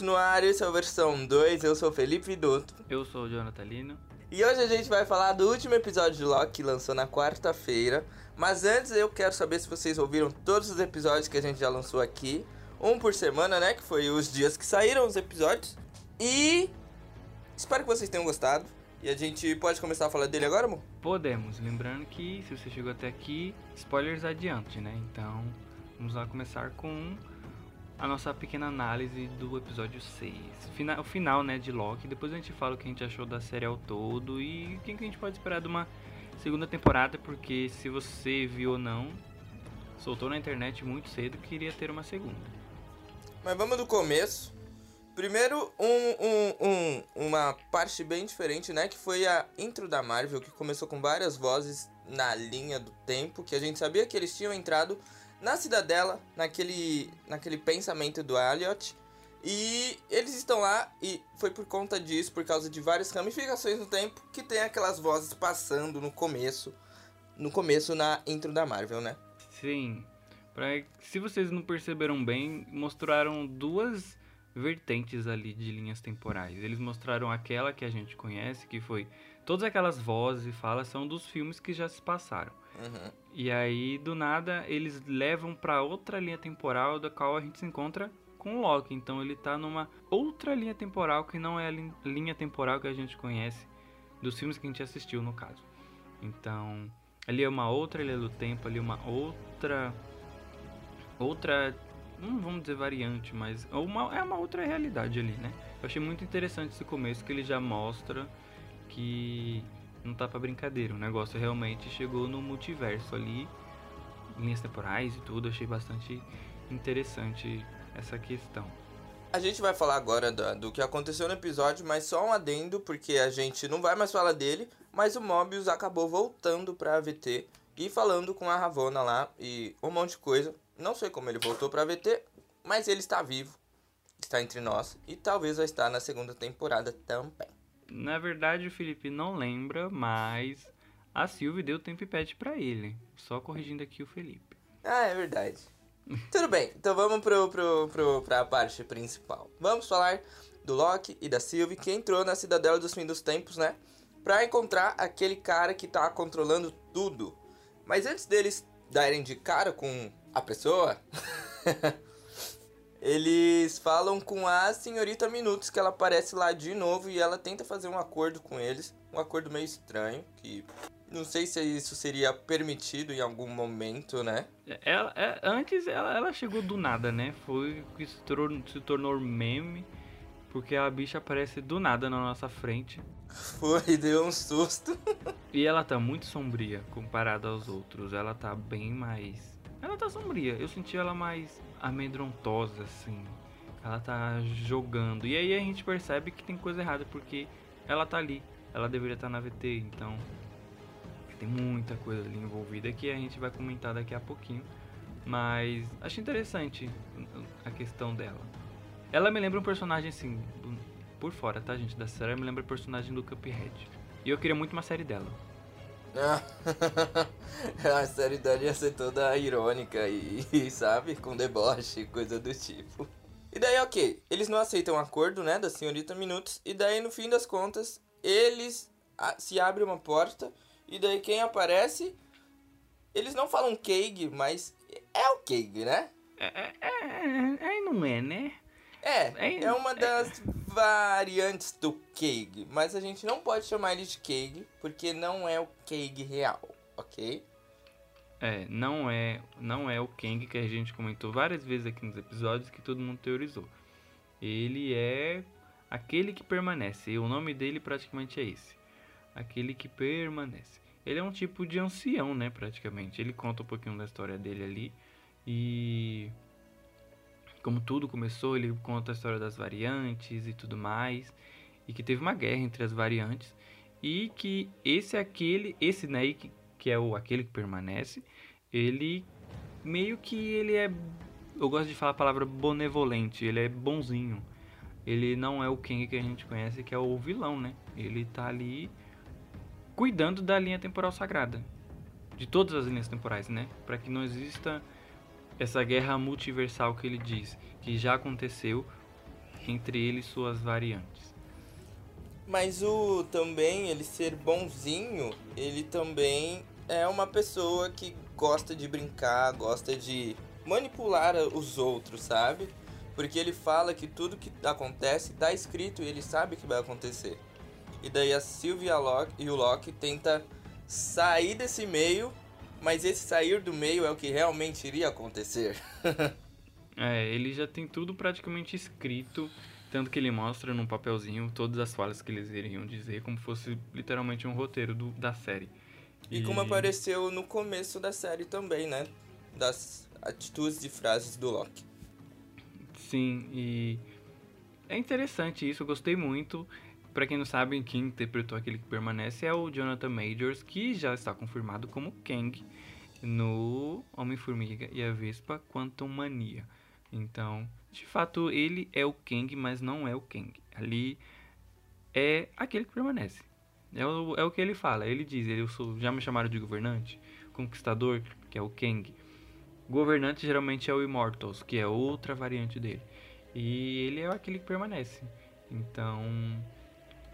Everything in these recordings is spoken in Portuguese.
Podcast no ar, esse é a versão 2, eu sou Felipe Vidotto. Eu sou o Jonathan Lino. E hoje a gente vai falar do último episódio de Loki que lançou na quarta-feira. Mas antes eu quero saber se vocês ouviram todos os episódios que a gente já lançou aqui. Um por semana, né? Que foi os dias que saíram os episódios. E espero que vocês tenham gostado. E a gente pode começar a falar dele agora, amor? Podemos. Lembrando que se você chegou até aqui, spoilers adiante, né? Então vamos lá começar com a nossa pequena análise do episódio 6. Fina, o final, né, de Loki. Depois a gente fala o que a gente achou da série ao todo e o que a gente pode esperar de uma segunda temporada, porque se você viu ou não, soltou na internet muito cedo que iria ter uma segunda. Mas vamos do começo. Primeiro, um, um, um, uma parte bem diferente, né? Que foi a intro da Marvel, que começou com várias vozes na linha do tempo, que a gente sabia que eles tinham entrado na cidadela, naquele, naquele pensamento do Elliot. E eles estão lá e foi por conta disso, por causa de várias ramificações no tempo, que tem aquelas vozes passando no começo, no começo na intro da Marvel, né? Sim. Pra, se vocês não perceberam bem, mostraram duas vertentes ali de linhas temporais. Eles mostraram aquela que a gente conhece, que foi todas aquelas vozes e falas são dos filmes que já se passaram. Uhum. E aí, do nada, eles levam para outra linha temporal da qual a gente se encontra com Loki. Então ele tá numa outra linha temporal que não é a linha temporal que a gente conhece dos filmes que a gente assistiu, no caso. Então, ali é uma outra linha do tempo, ali é uma outra outra, não vamos dizer variante, mas uma, é uma outra realidade ali, né? Eu achei muito interessante esse começo que ele já mostra que não tá pra brincadeira. O negócio realmente chegou no multiverso ali, linhas temporais e tudo. Achei bastante interessante essa questão. A gente vai falar agora do, do, que aconteceu no episódio, mas só um adendo, porque a gente não vai mais falar dele, mas o Mobius acabou voltando pra AVT e falando com a Ravonna lá e um monte de coisa. Não sei como ele voltou pra AVT, mas ele está vivo, está entre nós e talvez vai estar na segunda temporada também. Na verdade, o Felipe não lembra, mas a Sylvie deu tempo e pet pra ele. Só corrigindo aqui o Felipe. Ah, é verdade. Tudo bem, então vamos pro, pro, pro, pra parte principal. Vamos falar do Loki e da Sylvie, que entrou na Cidadela dos Fim dos Tempos, né? Pra encontrar aquele cara que tá controlando tudo. Mas antes deles darem de cara com a pessoa, eles falam com a senhorita Minutos, que ela aparece lá de novo e ela tenta fazer um acordo com eles. Um acordo meio estranho, que não sei se isso seria permitido em algum momento, né? Ela, é, antes ela, ela chegou do nada, né? Foi que se tornou, se tornou meme, porque a bicha aparece do nada na nossa frente. Foi, deu um susto. e ela tá muito sombria comparada aos outros. Ela tá bem mais. Ela tá sombria. Eu senti ela mais amedrontosa, assim. Ela tá jogando. E aí a gente percebe que tem coisa errada, porque ela tá ali. Ela deveria estar tá na VT, então. Tem muita coisa ali envolvida que a gente vai comentar daqui a pouquinho. Mas acho interessante a questão dela. Ela me lembra um personagem assim, por fora, tá, gente? Da série, me lembra o personagem do Cuphead. E eu queria muito uma série dela. a série dela ia ser toda irônica e, sabe, com deboche, coisa do tipo. E daí, ok, eles não aceitam o acordo, né, da senhorita Minutos, e daí, no fim das contas, eles a, se abre uma porta, e daí quem aparece, eles não falam Keig, mas é o Keig, né? É, é, é, é, não é, né? É, é uma das variantes do Keig, mas a gente não pode chamar ele de Keig porque não é o Keig real, ok? É, não é, não é o Kang que a gente comentou várias vezes aqui nos episódios que todo mundo teorizou. Ele é aquele que permanece. E o nome dele praticamente é esse. Aquele que permanece. Ele é um tipo de ancião, né, praticamente. Ele conta um pouquinho da história dele ali e como tudo começou, ele conta a história das variantes e tudo mais, e que teve uma guerra entre as variantes, e que esse aquele, esse né, que, que é o aquele que permanece, ele meio que ele é, eu gosto de falar a palavra benevolente, ele é bonzinho. Ele não é o Kang que a gente conhece, que é o vilão, né? Ele tá ali cuidando da linha temporal sagrada. De todas as linhas temporais, né? Para que não exista essa guerra multiversal que ele diz que já aconteceu entre ele e suas variantes. Mas o também, ele ser bonzinho, ele também é uma pessoa que gosta de brincar, gosta de manipular os outros, sabe? Porque ele fala que tudo que acontece tá escrito e ele sabe que vai acontecer. E daí a Sylvia Locke e o Loki tenta sair desse meio, mas esse sair do meio é o que realmente iria acontecer. é, ele já tem tudo praticamente escrito, tanto que ele mostra num papelzinho todas as falas que eles iriam dizer, como fosse literalmente um roteiro do, da série. E, e como apareceu no começo da série também, né? Das atitudes e frases do Loki. Sim, e é interessante isso, eu gostei muito. Para quem não sabe, quem interpretou aquele que permanece é o Jonathan Majors, que já está confirmado como Kang no Homem-Formiga e a Vespa Quantum Mania. Então, de fato, ele é o Kang, mas não é o Kang. Ali é aquele que permanece. É o, é o que ele fala. Ele diz: eu sou, já me chamaram de governante, conquistador, que é o Kang. Governante geralmente é o Immortals, que é outra variante dele. E ele é aquele que permanece. Então,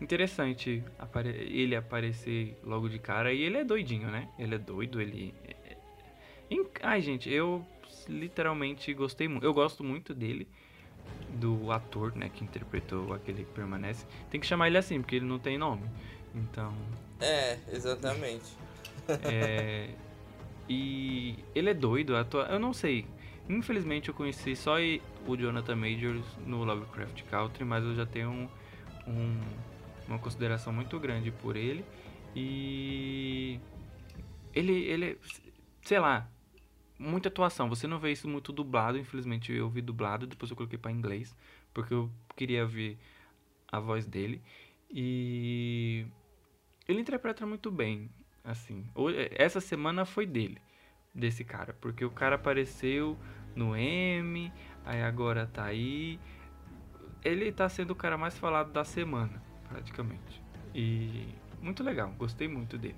interessante ele aparecer logo de cara. E ele é doidinho, né? Ele é doido, ele. É, é, ai, gente, eu literalmente gostei muito. Eu gosto muito dele. Do ator, né? Que interpretou aquele que permanece. Tem que chamar ele assim, porque ele não tem nome. Então. É, exatamente. é. E ele é doido, atua... eu não sei. Infelizmente eu conheci só o Jonathan Majors no Lovecraft Country, mas eu já tenho um, um, uma consideração muito grande por ele. E ele, ele, sei lá, muita atuação. Você não vê isso muito dublado, infelizmente eu vi dublado, depois eu coloquei para inglês, porque eu queria ver a voz dele. E ele interpreta muito bem assim. Essa semana foi dele, desse cara, porque o cara apareceu no M, aí agora tá aí. Ele tá sendo o cara mais falado da semana, praticamente. E muito legal, gostei muito dele.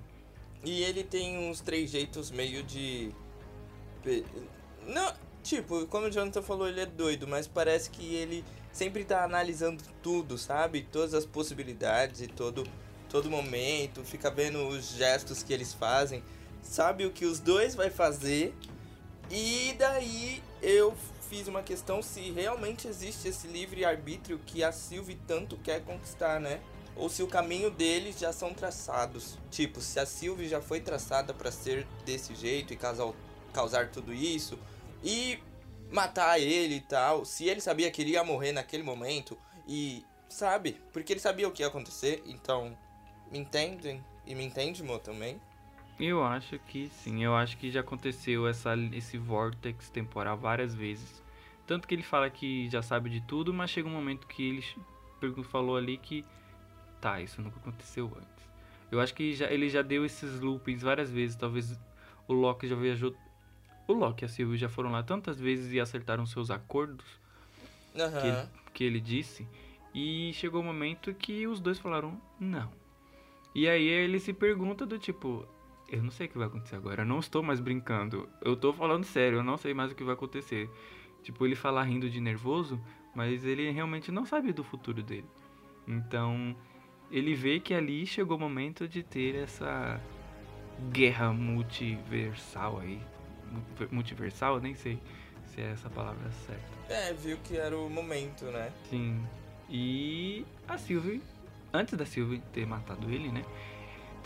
E ele tem uns três jeitos meio de. Não, tipo, como o Jonathan falou, ele é doido, mas parece que ele sempre tá analisando tudo, sabe? Todas as possibilidades e todo todo momento, fica vendo os gestos que eles fazem, sabe o que os dois vai fazer. E daí eu fiz uma questão se realmente existe esse livre arbítrio que a Sylvie tanto quer conquistar, né? Ou se o caminho deles já são traçados. Tipo, se a Sylvie já foi traçada para ser desse jeito e causar, causar tudo isso e matar ele e tal, se ele sabia que ele ia morrer naquele momento e sabe? Porque ele sabia o que ia acontecer, então me entendem? E me entende, Mo, também? Eu acho que sim. Eu acho que já aconteceu essa, esse vortex temporal várias vezes. Tanto que ele fala que já sabe de tudo, mas chega um momento que ele falou ali que tá, isso nunca aconteceu antes. Eu acho que já, ele já deu esses loopings várias vezes. Talvez o Loki já viajou. O Loki e a Sylvie já foram lá tantas vezes e acertaram seus acordos uhum. que, ele, que ele disse. E chegou o um momento que os dois falaram: não, e aí ele se pergunta do tipo, eu não sei o que vai acontecer agora, eu não estou mais brincando, eu tô falando sério, eu não sei mais o que vai acontecer. Tipo, ele fala rindo de nervoso, mas ele realmente não sabe do futuro dele. Então, ele vê que ali chegou o momento de ter essa guerra multiversal aí. Multiversal, eu nem sei se é essa palavra certa. É, viu que era o momento, né? Sim. E a Sylvie antes da Sylvie ter matado ele, né?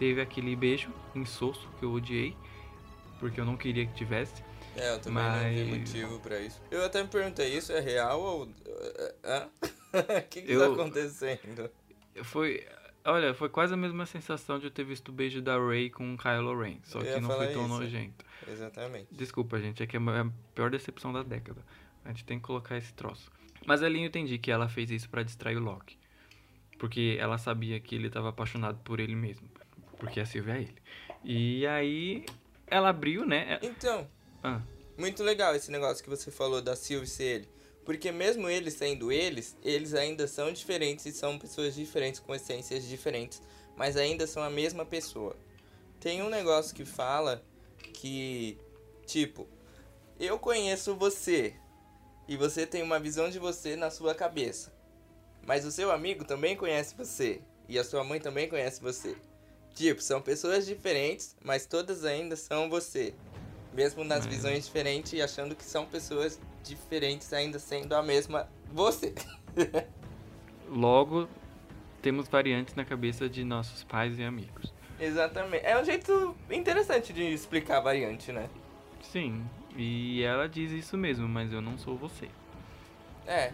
Teve aquele beijo insosso que eu odiei, porque eu não queria que tivesse. É, eu também mas... não vi motivo pra isso. Eu até me perguntei, isso é real ou... O que que tá eu... tá acontecendo? Foi... Olha, foi quase a mesma sensação de eu ter visto o beijo da Ray com o Kylo Ren, só que não foi tão isso. nojento. Exatamente. Desculpa, gente, é que é a pior decepção da década. A gente tem que colocar esse troço. Mas ali eu entendi que ela fez isso para distrair o Loki. Porque ela sabia que ele estava apaixonado por ele mesmo. Porque a Silvia é ele. E aí ela abriu, né? Então. Ah. Muito legal esse negócio que você falou da Silvia ser ele. Porque mesmo eles sendo eles, eles ainda são diferentes e são pessoas diferentes com essências diferentes, mas ainda são a mesma pessoa. Tem um negócio que fala que tipo, eu conheço você e você tem uma visão de você na sua cabeça. Mas o seu amigo também conhece você. E a sua mãe também conhece você. Tipo, são pessoas diferentes, mas todas ainda são você. Mesmo nas É. visões diferentes e achando que são pessoas diferentes, ainda sendo a mesma você. Logo, temos variantes na cabeça de nossos pais e amigos. Exatamente. É um jeito interessante de explicar a variante, né? Sim, e ela diz isso mesmo, mas eu não sou você. É.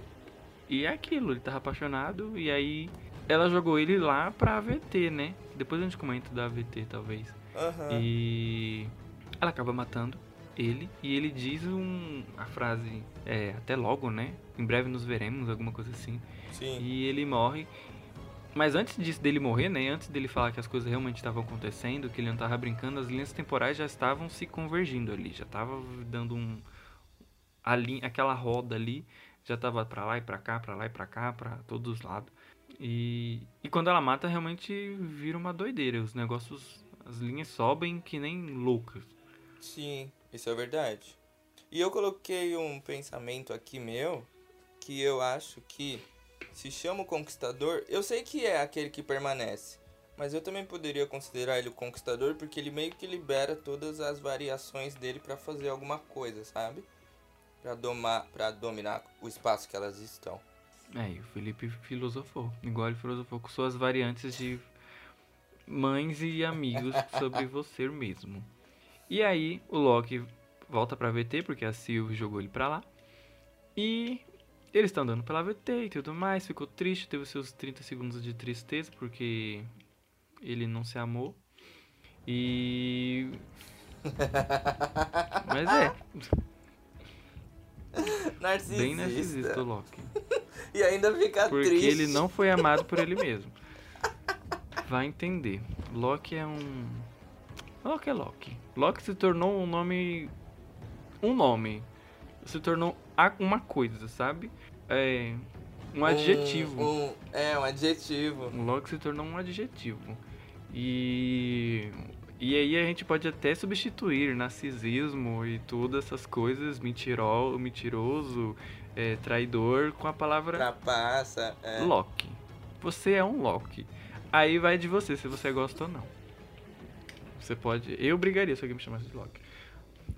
E é aquilo, ele tava apaixonado e aí ela jogou ele lá pra AVT, né? Depois a gente comenta da AVT, talvez. Aham. E ela acaba matando ele e ele diz um, a frase, é, até logo, né? Em breve nos veremos, alguma coisa assim. Sim. E ele morre. Mas antes disso dele morrer, né? Antes dele falar que as coisas realmente estavam acontecendo, que ele não tava brincando, as linhas temporais já estavam se convergindo ali, já tava dando um a linha, aquela roda ali, já tava pra lá e pra cá, pra lá e pra cá, pra todos os lados. E e quando ela mata, realmente vira uma doideira, os negócios, as linhas sobem que nem loucas. Sim, isso é verdade. E eu coloquei um pensamento aqui meu que eu acho que se chama o conquistador, eu sei que é aquele que permanece, mas eu também poderia considerar ele o conquistador porque ele meio que libera todas as variações dele pra fazer alguma coisa, sabe? Pra domar, para dominar o espaço que elas estão. É, e o Felipe filosofou, igual ele filosofou com suas variantes de mães e amigos sobre você mesmo. E aí o Loki volta pra VT, porque a Sylvie jogou ele pra lá. E eles estão andando pela VT e tudo mais, ficou triste, teve seus 30 segundos de tristeza, porque ele não se amou. E. Mas é, Narcisista. bem narcisista o Loki. E ainda fica Porque triste. ele não foi amado por ele mesmo. Vai entender. Loki é um. Loki é Loki. Loki se tornou um nome. Um nome. Se tornou uma coisa, sabe? É. Um adjetivo. Um, é, um adjetivo. O Loki se tornou um adjetivo. E. E aí a gente pode até substituir narcisismo e todas essas coisas, mentiro, mentiroso, é, traidor, com a palavra Trapaça. É. Loki. Você é um Loki. Aí vai de você se você gosta ou não. Você pode. Eu brigaria se alguém me chamasse de Loki.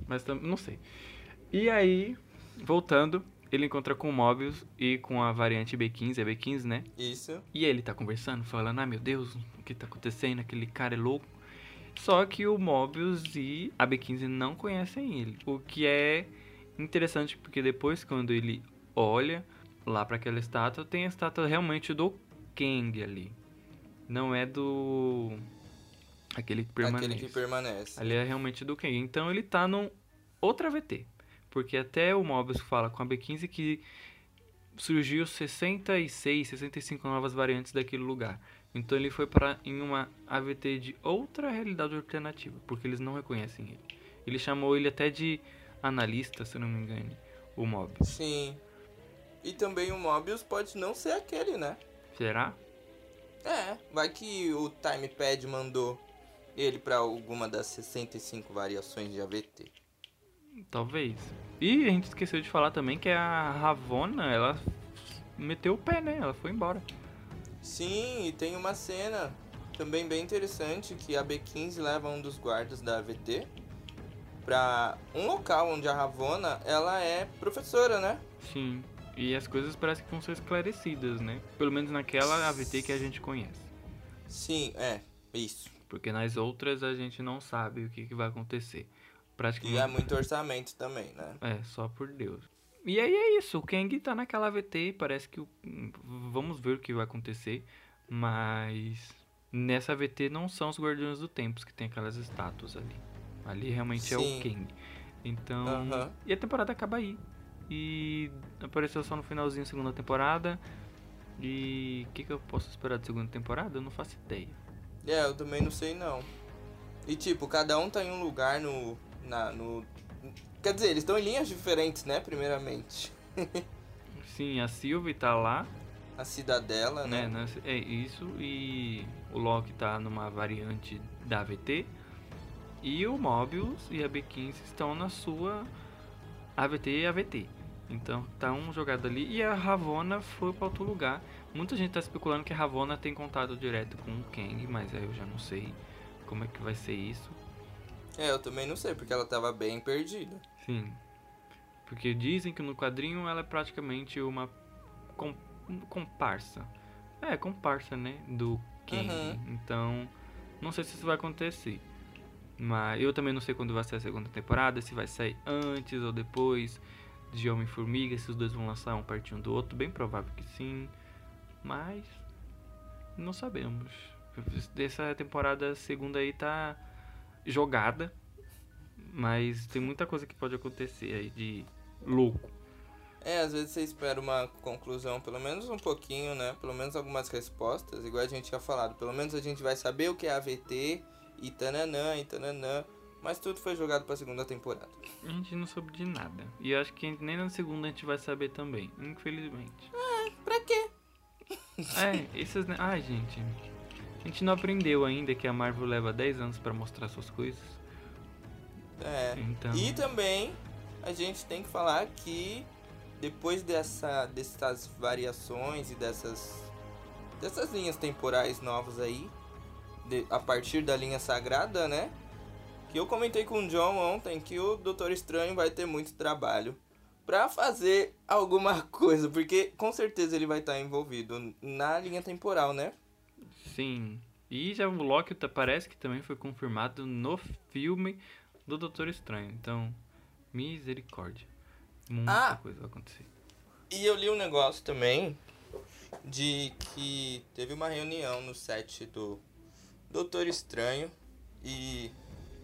Mas tam- não sei. E aí, voltando, ele encontra com o Mobius e com a variante B15, é B15, né? Isso. E ele tá conversando, falando: ai meu Deus, o que tá acontecendo? Aquele cara é louco. Só que o Mobius e a B15 não conhecem ele. O que é interessante porque depois, quando ele olha lá para aquela estátua, tem a estátua realmente do Kang ali. Não é do. Aquele que permanece. Aquele que permanece. Ali é realmente do Kang. Então ele tá num outra VT. Porque até o Mobius fala com a B15 que surgiu 66, 65 novas variantes daquele lugar. Então ele foi para em uma AVT de outra realidade alternativa, porque eles não reconhecem ele. Ele chamou ele até de analista, se não me engano, o Mobius. Sim. E também o Mobius pode não ser aquele, né? Será? É, vai que o Timepad mandou ele pra alguma das 65 variações de AVT. Talvez. E a gente esqueceu de falar também que a Ravonna, ela meteu o pé, né? Ela foi embora. Sim, e tem uma cena também bem interessante que a B15 leva um dos guardas da AVT pra um local onde a Ravonna, ela é professora, né? Sim. E as coisas parecem que vão ser esclarecidas, né? Pelo menos naquela AVT que a gente conhece. Sim, é, isso. Porque nas outras a gente não sabe o que, que vai acontecer. E Praticamente. é muito orçamento também, né? É, só por Deus. E aí é isso, o Kang tá naquela AVT, parece que o... vamos ver o que vai acontecer, mas nessa AVT não são os Guardiões do Tempo que tem aquelas estátuas ali. Ali realmente é Sim. o Kang. Então, Aham. e a temporada acaba aí. E apareceu só no finalzinho da segunda temporada. E o que, que eu posso esperar da segunda temporada? Eu não faço ideia. É, eu também não sei não. E tipo, cada um tá em um lugar no. Na, no. Quer dizer, eles estão em linhas diferentes, né? Primeiramente. Sim, a Sylvie tá lá, A cidadela, né? né? nessa- É isso, e o Loki tá numa variante da AVT. E o Mobius e a B15 estão na sua AVT e AVT. Então tá um jogado ali. E a Ravonna foi para outro lugar. Muita gente tá especulando que a Ravonna tem contato direto com o Kang, mas aí eu já não sei como é que vai ser isso. É, eu também não sei, porque ela tava bem perdida. Sim. Porque dizem que no quadrinho ela é praticamente uma com, comparsa. É, comparsa, né? Do Kang. Uhum. Então, não sei se isso vai acontecer. Mas eu também não sei quando vai ser a segunda temporada, se vai sair antes ou depois de Homem-Formiga, se os dois vão lançar um pertinho do outro. Bem provável que sim. Mas não sabemos. Essa temporada segunda aí tá jogada. Mas tem muita coisa que pode acontecer aí de louco. É, às vezes você espera uma conclusão, pelo menos um pouquinho, né? Pelo menos algumas respostas, igual a gente tinha falado. Pelo menos a gente vai saber o que é AVT e tananã e tananã. Mas tudo foi jogado pra segunda temporada. A gente não soube de nada. E eu acho que nem na segunda a gente vai saber também, infelizmente. Pra quê? É, esses. Ai, gente. A gente não aprendeu ainda que a Marvel leva 10 anos pra mostrar suas coisas. É. Então. E também a gente tem que falar que depois dessa, dessas variações e dessas, dessas linhas temporais novas aí, de- a partir da linha sagrada, né? Que eu comentei com o John ontem que o Doutor Estranho vai ter muito trabalho pra fazer alguma coisa, porque com certeza ele vai estar envolvido na linha temporal, né? Sim. E já o Loki tá- parece que também foi confirmado no filme do Doutor Estranho. Então, misericórdia. Muita Ah! coisa vai acontecer. E eu li um negócio também de que teve uma reunião no set do Doutor Estranho e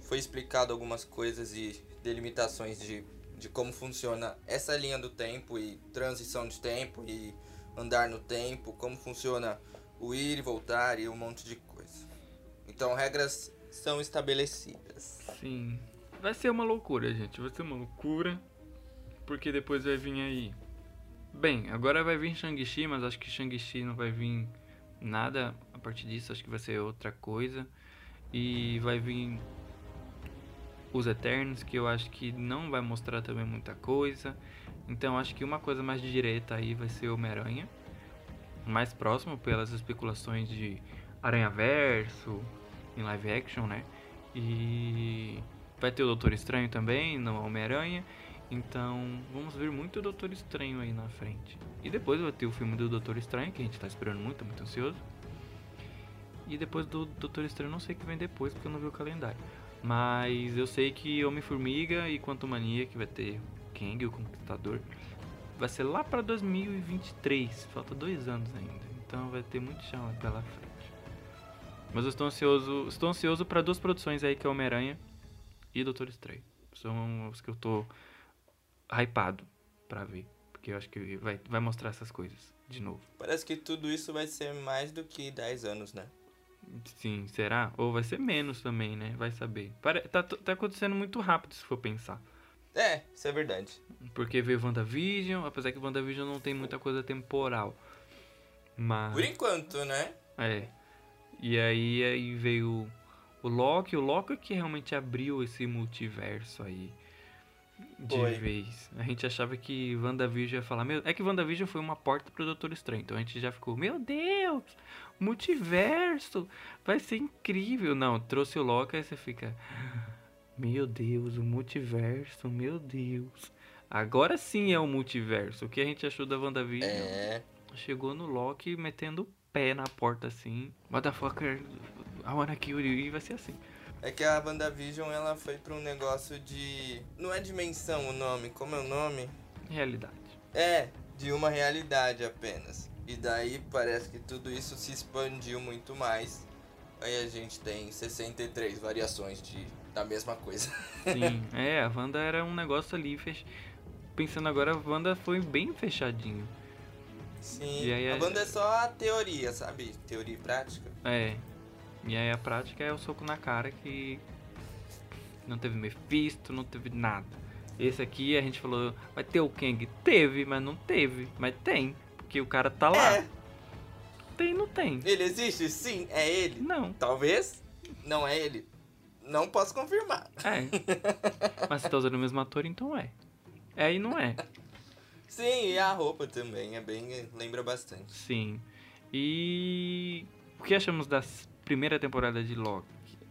foi explicado algumas coisas e delimitações de, de como funciona essa linha do tempo e transição de tempo e andar no tempo, como funciona o ir e voltar e um monte de coisa. Então regras são estabelecidas. Sim. Vai ser uma loucura, gente. Vai ser uma loucura. Porque depois vai vir aí. Bem, agora vai vir Shang-Chi, mas acho que Shang-Chi não vai vir nada a partir disso. Acho que vai ser outra coisa. E vai vir os Eternos, que eu acho que não vai mostrar também muita coisa. Então acho que uma coisa mais direta aí vai ser Homem-Aranha. Mais próximo pelas especulações de Aranha Verso em live action, né? E vai ter o Doutor Estranho também no Homem-Aranha. Então vamos ver muito o Doutor Estranho aí na frente. E depois vai ter o filme do Doutor Estranho, que a gente tá esperando muito, muito ansioso. E depois do Doutor Estranho, não sei o que vem depois, porque eu não vi o calendário. Mas eu sei que Homem-Formiga e Quantum Mania, que vai ter Kang, o Conquistador, vai ser lá pra 2023. Falta dois anos ainda. Então vai ter muito chão pela frente. Mas eu estou ansioso, estou ansioso para duas produções aí, que é Homem-Aranha e Doutor Estranho. São os que eu tô hypado pra ver. Porque eu acho que vai, vai mostrar essas coisas de novo. Parece que tudo isso vai ser mais do que 10 anos, né? Sim, será? Ou vai ser menos também, né? Vai saber. Tá, tá acontecendo muito rápido se for pensar. É, isso é verdade. Porque veio WandaVision, apesar que WandaVision não tem muita coisa temporal. Mas. Por enquanto, né? É. E aí, aí veio o Loki. O Loki que realmente abriu esse multiverso aí. De Foi. vez. A gente achava que WandaVision ia falar. Meu, é que WandaVision foi uma porta pro Doutor Estranho. Então a gente já ficou, meu Deus! Multiverso! Vai ser incrível. Não, trouxe o Loki, aí você fica. Meu Deus, o multiverso, meu Deus. Agora sim é o multiverso. O que a gente achou da WandaVision? É. Chegou no Loki metendo o pé na porta assim. Motherfucker, I wanna kill you. E vai ser assim. É que a WandaVision ela foi pra um negócio de. Não é dimensão o nome, como é o nome? Realidade. É, de uma realidade apenas. E daí parece que tudo isso se expandiu muito mais. Aí a gente tem 63 variações de, da mesma coisa. Sim, é, a Wanda era um negócio ali. Fech... Pensando agora, a Wanda foi bem fechadinho. Sim, a a- banda é só a teoria, sabe? Teoria e prática. É. E aí a prática é o soco na cara que. Não teve Mephisto, não teve nada. Esse aqui a gente falou, vai ter o Kang? Teve, mas não teve. Mas tem. Porque o cara tá lá. É, Tem, não tem. ele existe? Sim, é ele. Não. Talvez não é ele. Não posso confirmar. É. Mas você tá usando o mesmo ator, então é. É e não é. Sim, e a roupa também, é bem. lembra bastante. Sim. E o que achamos da primeira temporada de Loki?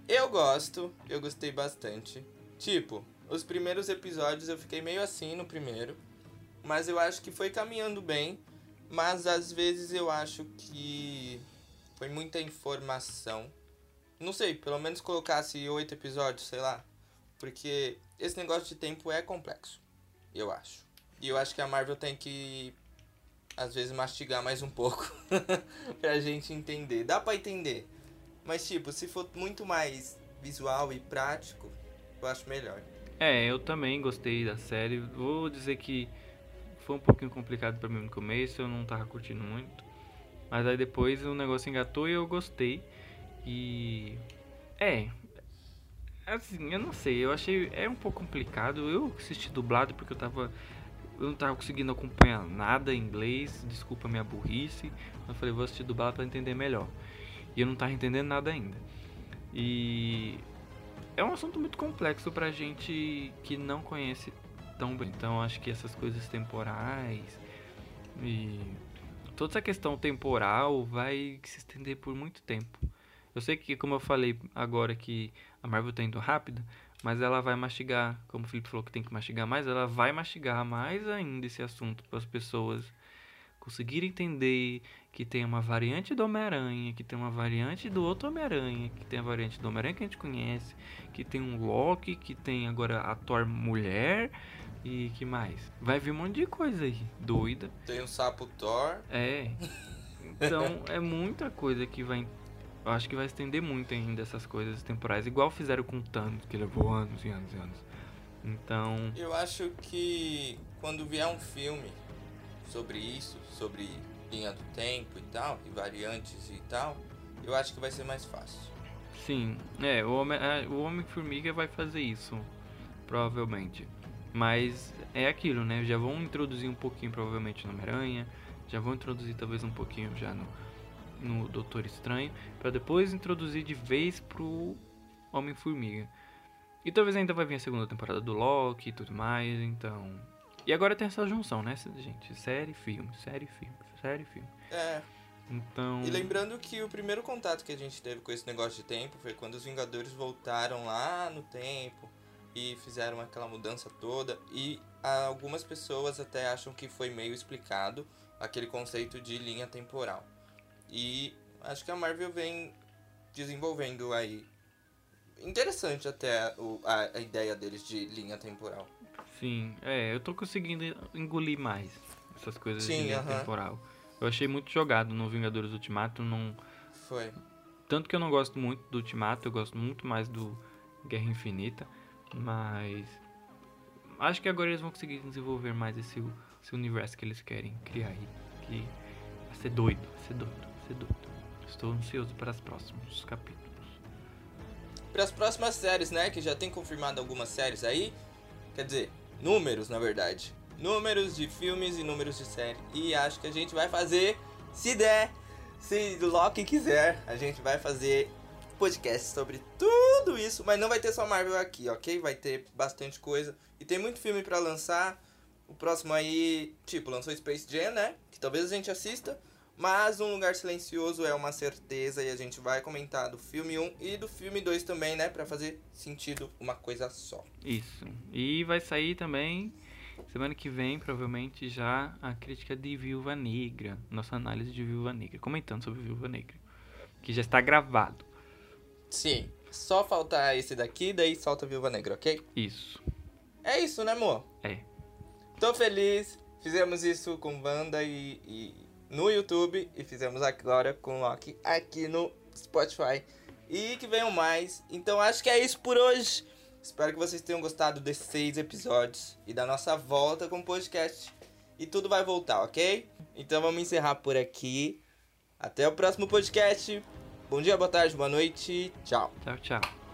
Eu gosto, eu gostei bastante. Tipo, os primeiros episódios eu fiquei meio assim no primeiro, mas eu acho que foi caminhando bem, mas às vezes eu acho que foi muita informação. Não sei, pelo menos colocasse oito episódios, sei lá. Porque esse negócio de tempo é complexo, eu acho. E eu acho que a Marvel tem que, às vezes, mastigar mais um pouco pra gente entender. Dá pra entender. Mas, tipo, se for muito mais visual e prático, eu acho melhor. É, eu também gostei da série. Vou dizer que foi um pouquinho complicado para mim no começo, eu não tava curtindo muito. Mas aí depois o negócio engatou e eu gostei. E. É. Assim, eu não sei, eu achei. É um pouco complicado. Eu assisti dublado porque eu tava eu não tava conseguindo acompanhar nada em inglês, desculpa minha burrice. Eu falei, vou assistir dublado para entender melhor. E eu não tava entendendo nada ainda. E é um assunto muito complexo pra gente que não conhece tão bem. Então acho que essas coisas temporais e toda essa questão temporal vai se estender por muito tempo. Eu sei que, como eu falei agora que a Marvel tá indo rápida, mas ela vai mastigar, como o Felipe falou que tem que mastigar mais, ela vai mastigar mais ainda esse assunto para as pessoas conseguirem entender que tem uma variante do Homem-Aranha, que tem uma variante do outro Homem-Aranha, que tem a variante do Homem-Aranha que a gente conhece, que tem um Loki, que tem agora a Thor mulher e que mais? Vai vir um monte de coisa aí, doida. Tem um sapo Thor. É. Então é muita coisa que vai eu acho que vai estender muito ainda essas coisas temporais, igual fizeram com Thanos, que levou anos e anos e anos. Então. Eu acho que quando vier um filme sobre isso, sobre linha do tempo e tal, e variantes e tal, eu acho que vai ser mais fácil. Sim, é, o Homem, o Homem-Formiga vai fazer isso, provavelmente. Mas é aquilo, né? Já vão introduzir um pouquinho, provavelmente, no Homem-Aranha, já vão introduzir talvez um pouquinho já no no Doutor Estranho, para depois introduzir de vez pro Homem-Formiga. E talvez ainda vai vir a segunda temporada do Loki e tudo mais, então. E agora tem essa junção, né, gente? Série, filme, série, filme, série, filme. É. Então. E lembrando que o primeiro contato que a gente teve com esse negócio de tempo foi quando os Vingadores voltaram lá no tempo e fizeram aquela mudança toda. E algumas pessoas até acham que foi meio explicado aquele conceito de linha temporal. E acho que a Marvel vem desenvolvendo aí. Interessante até o, a, a ideia deles de linha temporal. Sim, é, eu tô conseguindo engolir mais essas coisas Sim, de linha uh -huh. temporal. Eu achei muito jogado no Vingadores Ultimato, não. Foi. Tanto que eu não gosto muito do Ultimato, eu gosto muito mais do Guerra Infinita, mas acho que agora eles vão conseguir desenvolver mais esse, esse universo que eles querem criar aí, que vai ser doido, vai ser doido ser doido. Estou ansioso para os próximos capítulos. Para as próximas séries, né? Que já tem confirmado algumas séries aí. Quer dizer, números, na verdade. Números de filmes e números de série. E acho que a gente vai fazer, se der, se Loki quiser, a gente vai fazer podcast sobre tudo isso. Mas não vai ter só Marvel aqui, ok? Vai ter bastante coisa. E tem muito filme para lançar. O próximo aí, tipo, lançou Space Jam, né? Que talvez a gente assista. Mas Um Lugar Silencioso é uma certeza e a gente vai comentar do filme 1 e do filme 2 também, né? Pra fazer sentido uma coisa só. Isso. E vai sair também, semana que vem, provavelmente, já a crítica de Viúva Negra. Nossa análise de Viúva Negra. Comentando sobre Viúva Negra. Que já está gravado. Sim. Só falta esse daqui, daí solta Viúva Negra, ok? Isso. É isso, né, amor? É. Tô feliz. Fizemos isso com banda e, e no YouTube e fizemos agora com Loki aqui no Spotify. E que venham mais. Então acho que é isso por hoje. Espero que vocês tenham gostado desses seis episódios e da nossa volta com o podcast. E tudo vai voltar, ok? Então vamos encerrar por aqui. Até o próximo podcast. Bom dia, boa tarde, boa noite. Tchau. Tchau, tchau.